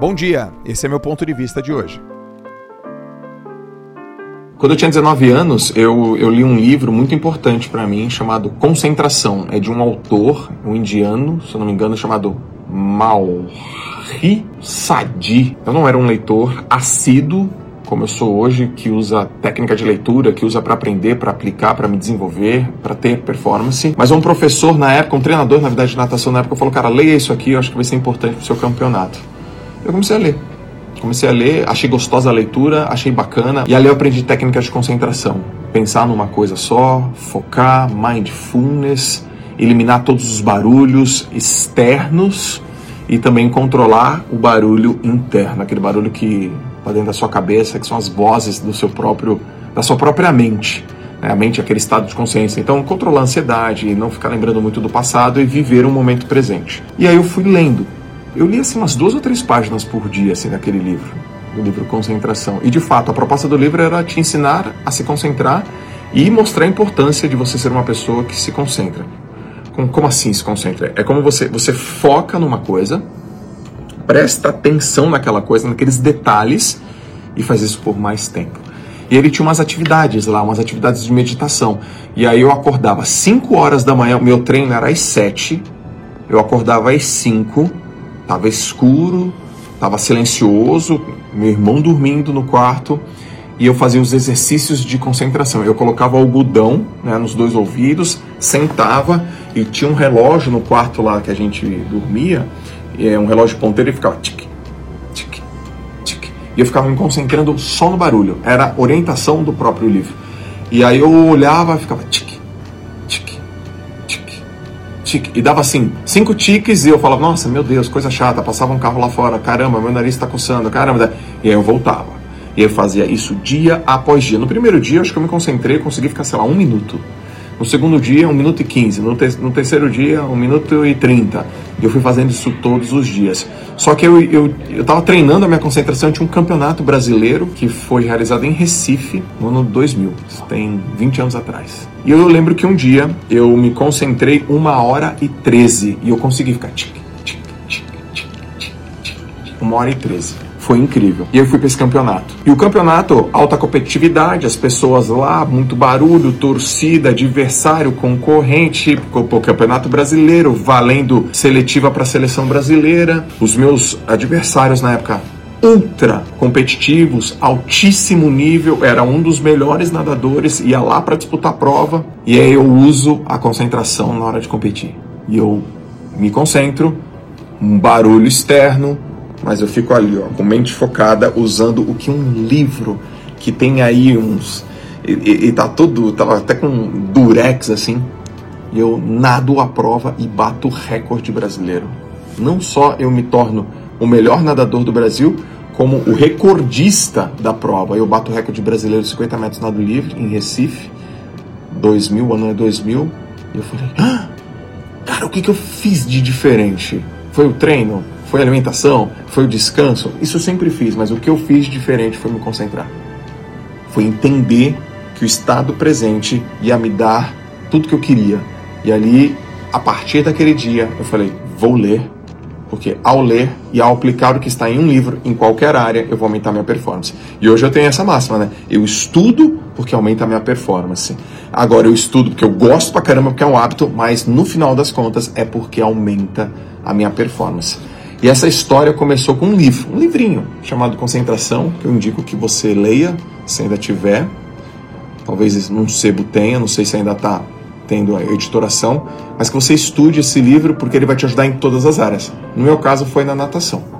Bom dia, esse é meu ponto de vista de hoje. Quando eu tinha 19 anos, eu, eu li um livro muito importante para mim chamado Concentração. É de um autor, um indiano, se eu não me engano, chamado Mauri Sadi. Eu não era um leitor assíduo como eu sou hoje, que usa técnica de leitura, que usa para aprender, para aplicar, para me desenvolver, para ter performance. Mas um professor na época, um treinador, na verdade, de natação na época, falou: Cara, leia isso aqui, eu acho que vai ser importante para o seu campeonato. Eu comecei a ler. Comecei a ler, achei gostosa a leitura, achei bacana. E ali eu aprendi técnicas de concentração. Pensar numa coisa só, focar, mindfulness, eliminar todos os barulhos externos e também controlar o barulho interno, aquele barulho que está dentro da sua cabeça, que são as vozes do seu próprio, da sua própria mente. Né? A mente é aquele estado de consciência. Então, controlar a ansiedade, não ficar lembrando muito do passado e viver o momento presente. E aí eu fui lendo eu li assim umas duas ou três páginas por dia assim naquele livro, do livro Concentração. E de fato, a proposta do livro era te ensinar a se concentrar e mostrar a importância de você ser uma pessoa que se concentra. Como assim se concentra? É como você você foca numa coisa, presta atenção naquela coisa, naqueles detalhes e faz isso por mais tempo. E ele tinha umas atividades lá, umas atividades de meditação. E aí eu acordava às 5 horas da manhã, meu treino era às 7, eu acordava às 5 Tava escuro, tava silencioso, meu irmão dormindo no quarto e eu fazia os exercícios de concentração. Eu colocava algodão né, nos dois ouvidos, sentava e tinha um relógio no quarto lá que a gente dormia, é um relógio ponteiro e ficava tic, tic, tic. E eu ficava me concentrando só no barulho. Era orientação do próprio livro. E aí eu olhava e ficava tic, tique. E dava assim, cinco tiques e eu falava, nossa, meu Deus, coisa chata. Passava um carro lá fora, caramba, meu nariz está coçando, caramba. E aí eu voltava. E eu fazia isso dia após dia. No primeiro dia, acho que eu me concentrei, consegui ficar, sei lá, um minuto. No segundo dia, 1 minuto e 15. No, te no terceiro dia, 1 minuto e 30. E eu fui fazendo isso todos os dias. Só que eu eu estava treinando a minha concentração. Tinha um campeonato brasileiro que foi realizado em Recife no ano 2000. Isso tem 20 anos atrás. E eu lembro que um dia eu me concentrei uma hora e 13. E eu consegui ficar tic, tic, tic, tic, tic, tic, uma hora e 13 foi incrível. E eu fui para esse campeonato. E o campeonato, alta competitividade, as pessoas lá, muito barulho, torcida, adversário, concorrente, o campeonato brasileiro, valendo seletiva para a seleção brasileira. Os meus adversários na época ultra competitivos, altíssimo nível, era um dos melhores nadadores, ia lá para disputar a prova, e aí eu uso a concentração na hora de competir. E eu me concentro, um barulho externo, mas eu fico ali, ó, com mente focada, usando o que um livro que tem aí uns. E, e, e tá todo. Tava até com durex assim. E eu nado a prova e bato recorde brasileiro. Não só eu me torno o melhor nadador do Brasil, como o recordista da prova. Eu bato o recorde brasileiro de 50 metros nado livre em Recife, 2000, ano é 2000. E eu falei, ah, cara, o que, que eu fiz de diferente? Foi o treino? Foi a alimentação? Foi o descanso? Isso eu sempre fiz, mas o que eu fiz diferente foi me concentrar. Foi entender que o estado presente ia me dar tudo que eu queria. E ali, a partir daquele dia, eu falei: vou ler, porque ao ler e ao aplicar o que está em um livro, em qualquer área, eu vou aumentar minha performance. E hoje eu tenho essa máxima, né? Eu estudo porque aumenta a minha performance. Agora eu estudo porque eu gosto pra caramba, porque é um hábito, mas no final das contas é porque aumenta a minha performance. E essa história começou com um livro, um livrinho chamado Concentração, que eu indico que você leia, se ainda tiver. Talvez num sebo tenha, não sei se ainda está tendo a editoração, mas que você estude esse livro porque ele vai te ajudar em todas as áreas. No meu caso foi na natação.